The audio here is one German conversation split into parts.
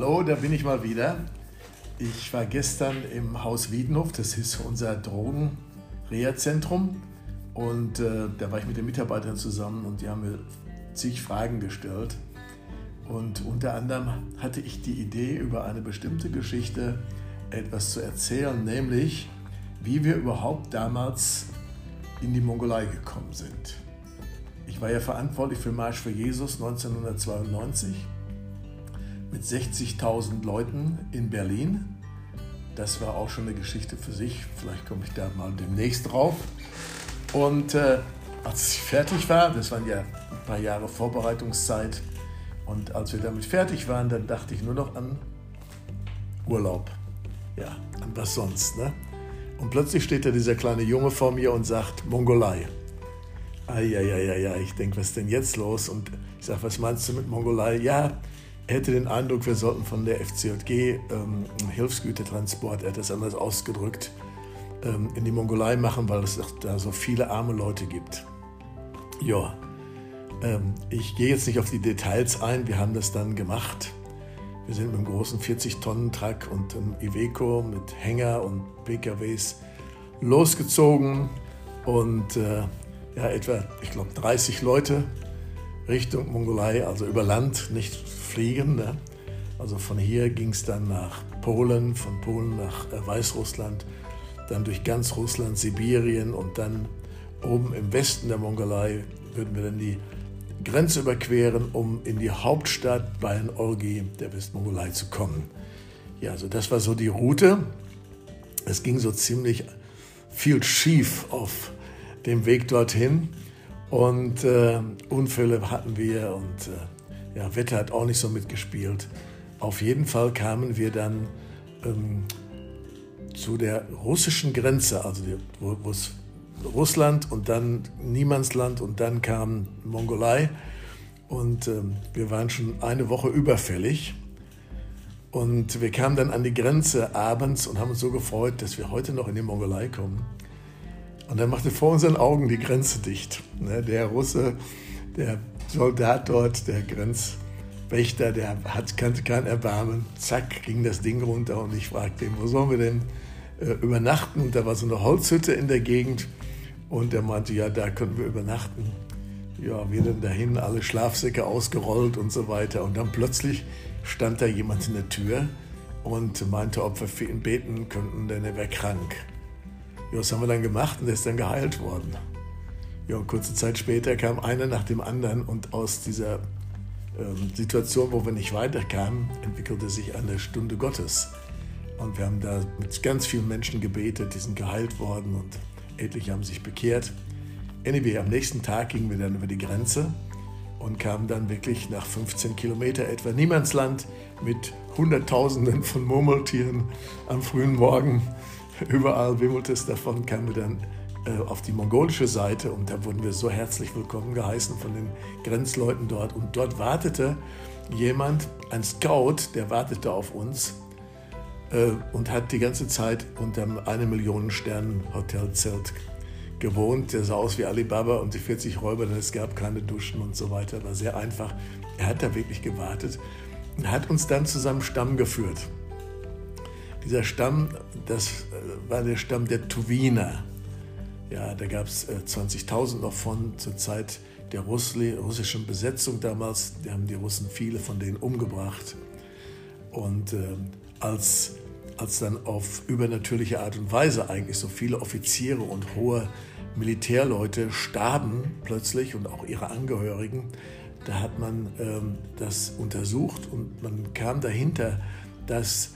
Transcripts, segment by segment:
Hallo, da bin ich mal wieder. Ich war gestern im Haus Wiedenhof, das ist unser Drogen-Reha-Zentrum. Und äh, da war ich mit den Mitarbeitern zusammen und die haben mir zig Fragen gestellt. Und unter anderem hatte ich die Idee, über eine bestimmte Geschichte etwas zu erzählen, nämlich wie wir überhaupt damals in die Mongolei gekommen sind. Ich war ja verantwortlich für Marsch für Jesus 1992 mit 60.000 Leuten in Berlin. Das war auch schon eine Geschichte für sich. Vielleicht komme ich da mal demnächst drauf. Und äh, als ich fertig war, das waren ja ein paar Jahre Vorbereitungszeit, und als wir damit fertig waren, dann dachte ich nur noch an Urlaub. Ja, an was sonst. Ne? Und plötzlich steht da dieser kleine Junge vor mir und sagt, Mongolei. Eieieiei, ich denke, was ist denn jetzt los? Und ich sage, was meinst du mit Mongolei? Ja, hätte den Eindruck, wir sollten von der FCJG ähm, Hilfsgütertransport, er hat das anders ausgedrückt, ähm, in die Mongolei machen, weil es da so viele arme Leute gibt. Ja, ähm, ich gehe jetzt nicht auf die Details ein, wir haben das dann gemacht. Wir sind mit einem großen 40-Tonnen-Truck und einem Iveco mit Hänger und PKWs losgezogen und äh, ja, etwa, ich glaube, 30 Leute Richtung Mongolei, also über Land, nicht fliegen. Ne? Also von hier ging es dann nach Polen, von Polen nach äh, Weißrussland, dann durch ganz Russland, Sibirien und dann oben im Westen der Mongolei würden wir dann die Grenze überqueren, um in die Hauptstadt Bayan-Orgi der Westmongolei zu kommen. Ja, also das war so die Route. Es ging so ziemlich viel schief auf dem Weg dorthin und äh, Unfälle hatten wir und äh, ja, Wetter hat auch nicht so mitgespielt. Auf jeden Fall kamen wir dann ähm, zu der russischen Grenze, also die, wo es Russland und dann Niemandsland und dann kam Mongolei. Und ähm, wir waren schon eine Woche überfällig. Und wir kamen dann an die Grenze abends und haben uns so gefreut, dass wir heute noch in die Mongolei kommen. Und dann machte vor unseren Augen die Grenze dicht. Ne, der Russe, der Soldat dort, der Grenzwächter, der hat, kannte kein Erbarmen. Zack, ging das Ding runter und ich fragte ihn, wo sollen wir denn äh, übernachten? Und da war so eine Holzhütte in der Gegend. Und er meinte, ja, da können wir übernachten. Ja, wir dann dahin, alle Schlafsäcke ausgerollt und so weiter. Und dann plötzlich stand da jemand in der Tür und meinte, ob wir für ihn beten könnten, denn er wäre krank. Ja, das haben wir dann gemacht und er ist dann geheilt worden. Ja, kurze Zeit später kam einer nach dem anderen und aus dieser ähm, Situation, wo wir nicht weiterkamen, entwickelte sich eine Stunde Gottes. Und wir haben da mit ganz vielen Menschen gebetet, die sind geheilt worden und etliche haben sich bekehrt. Anyway, am nächsten Tag gingen wir dann über die Grenze und kamen dann wirklich nach 15 Kilometer etwa Niemandsland mit Hunderttausenden von Murmeltieren am frühen Morgen. Überall wimmelte es davon, kamen wir dann äh, auf die mongolische Seite und da wurden wir so herzlich willkommen geheißen von den Grenzleuten dort. Und dort wartete jemand, ein Scout, der wartete auf uns äh, und hat die ganze Zeit unter einem eine Millionen Sternen Hotelzelt gewohnt. Der sah aus wie Alibaba und die 40 Räuber, denn es gab keine Duschen und so weiter. War sehr einfach. Er hat da wirklich gewartet und hat uns dann zu seinem Stamm geführt. Dieser Stamm, das äh, war der Stamm der Tuwiner. Ja, da gab es 20.000 noch von zur Zeit der russischen Besetzung damals. Da haben die Russen viele von denen umgebracht. Und äh, als, als dann auf übernatürliche Art und Weise eigentlich so viele Offiziere und hohe Militärleute starben plötzlich und auch ihre Angehörigen, da hat man ähm, das untersucht und man kam dahinter, dass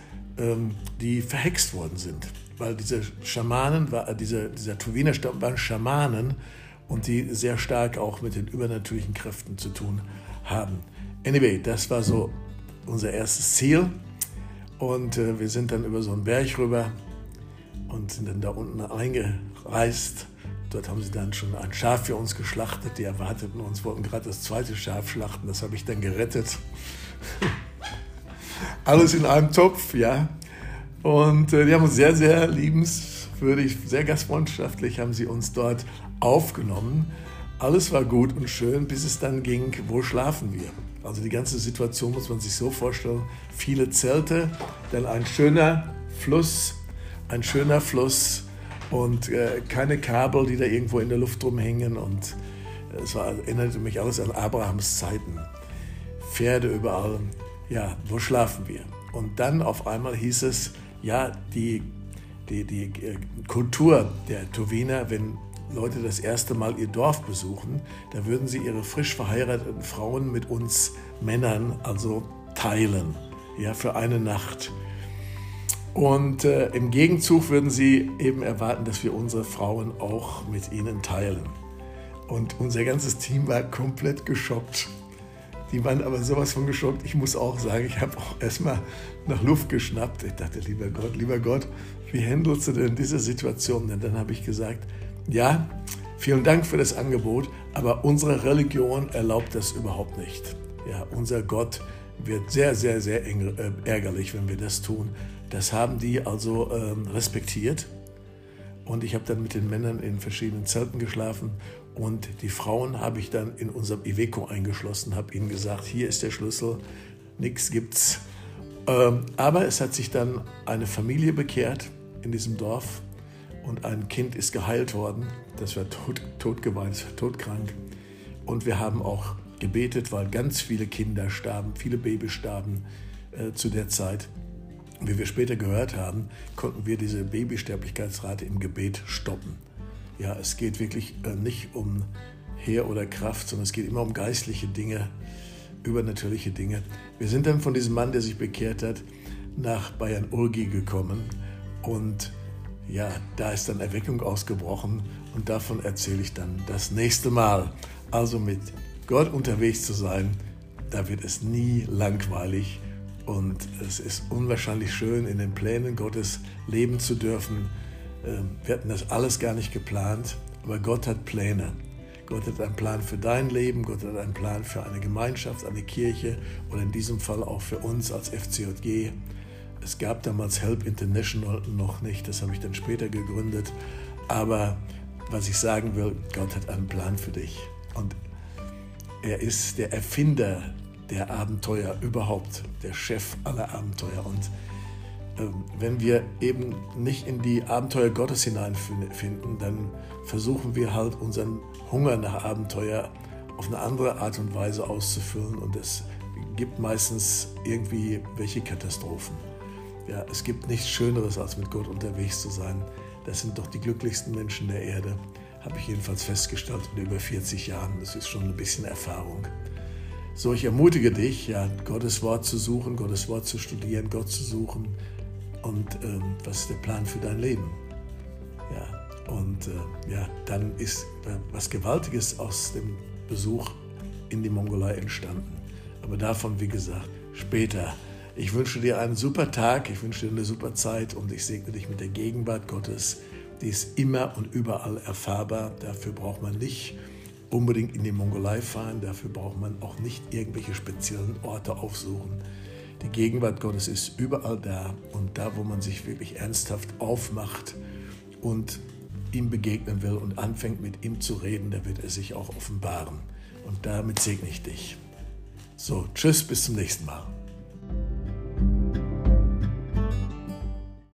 die verhext worden sind. Weil diese Schamanen, war, diese, dieser Tuwiner Stamm waren Schamanen und die sehr stark auch mit den übernatürlichen Kräften zu tun haben. Anyway, das war so unser erstes Ziel. Und äh, wir sind dann über so einen Berg rüber und sind dann da unten eingereist. Dort haben sie dann schon ein Schaf für uns geschlachtet. Die erwarteten uns, wollten gerade das zweite Schaf schlachten. Das habe ich dann gerettet. Alles in einem Topf, ja. Und äh, die haben uns sehr, sehr liebenswürdig, sehr gastfreundschaftlich haben sie uns dort aufgenommen. alles war gut und schön, bis es dann ging, wo schlafen wir? Also die ganze Situation muss man sich so vorstellen. Viele Zelte, dann ein schöner Fluss, ein schöner Fluss und äh, keine Kabel, die da irgendwo in der Luft rumhängen. Und äh, es war, erinnerte mich alles an Abrahams Zeiten. Pferde überall. Ja, wo schlafen wir? Und dann auf einmal hieß es, ja, die, die, die äh, Kultur der Tuwiner, wenn Leute das erste Mal ihr Dorf besuchen, da würden sie ihre frisch verheirateten Frauen mit uns Männern also teilen, ja, für eine Nacht. Und äh, im Gegenzug würden sie eben erwarten, dass wir unsere Frauen auch mit ihnen teilen. Und unser ganzes Team war komplett geschockt. Die waren aber sowas von geschockt. Ich muss auch sagen, ich habe auch erstmal nach Luft geschnappt. Ich dachte, lieber Gott, lieber Gott, wie handelst du denn diese Situation? Und dann habe ich gesagt, ja, vielen Dank für das Angebot, aber unsere Religion erlaubt das überhaupt nicht. Ja, unser Gott wird sehr, sehr, sehr äh, ärgerlich, wenn wir das tun. Das haben die also ähm, respektiert. Und ich habe dann mit den Männern in verschiedenen Zelten geschlafen und die Frauen habe ich dann in unserem Iveco eingeschlossen, habe ihnen gesagt, hier ist der Schlüssel, nichts gibt's. Ähm, aber es hat sich dann eine Familie bekehrt in diesem Dorf und ein Kind ist geheilt worden. Das war tot, war todkrank. Und wir haben auch gebetet, weil ganz viele Kinder starben, viele Babys starben äh, zu der Zeit. Wie wir später gehört haben, konnten wir diese Babysterblichkeitsrate im Gebet stoppen. Ja, es geht wirklich äh, nicht um Heer oder Kraft, sondern es geht immer um geistliche Dinge, übernatürliche Dinge. Wir sind dann von diesem Mann, der sich bekehrt hat, nach Bayern Urgi gekommen und ja, da ist dann Erweckung ausgebrochen und davon erzähle ich dann das nächste Mal. Also mit Gott unterwegs zu sein, da wird es nie langweilig und es ist unwahrscheinlich schön, in den Plänen Gottes leben zu dürfen. Ähm, wir hatten das alles gar nicht geplant, aber Gott hat Pläne. Gott hat einen Plan für dein Leben, Gott hat einen Plan für eine Gemeinschaft, eine Kirche oder in diesem Fall auch für uns als FCJG. Es gab damals Help International noch nicht, das habe ich dann später gegründet. Aber was ich sagen will, Gott hat einen Plan für dich. Und er ist der Erfinder der Abenteuer überhaupt, der Chef aller Abenteuer. Und wenn wir eben nicht in die Abenteuer Gottes hineinfinden, dann versuchen wir halt unseren Hunger nach Abenteuer auf eine andere Art und Weise auszufüllen. Und es gibt meistens irgendwie welche Katastrophen. Ja, es gibt nichts Schöneres, als mit Gott unterwegs zu sein. Das sind doch die glücklichsten Menschen der Erde, habe ich jedenfalls festgestellt in über 40 Jahren. Das ist schon ein bisschen Erfahrung. So, ich ermutige dich, ja, Gottes Wort zu suchen, Gottes Wort zu studieren, Gott zu suchen. Und ähm, was ist der Plan für dein Leben? Ja, und äh, ja, dann ist äh, was Gewaltiges aus dem Besuch in die Mongolei entstanden. Aber davon, wie gesagt, später. Ich wünsche dir einen super Tag, ich wünsche dir eine super Zeit und ich segne dich mit der Gegenwart Gottes. Die ist immer und überall erfahrbar. Dafür braucht man nicht unbedingt in die Mongolei fahren, dafür braucht man auch nicht irgendwelche speziellen Orte aufsuchen. Die Gegenwart Gottes ist überall da und da, wo man sich wirklich ernsthaft aufmacht und ihm begegnen will und anfängt mit ihm zu reden, da wird er sich auch offenbaren. Und damit segne ich dich. So, tschüss, bis zum nächsten Mal.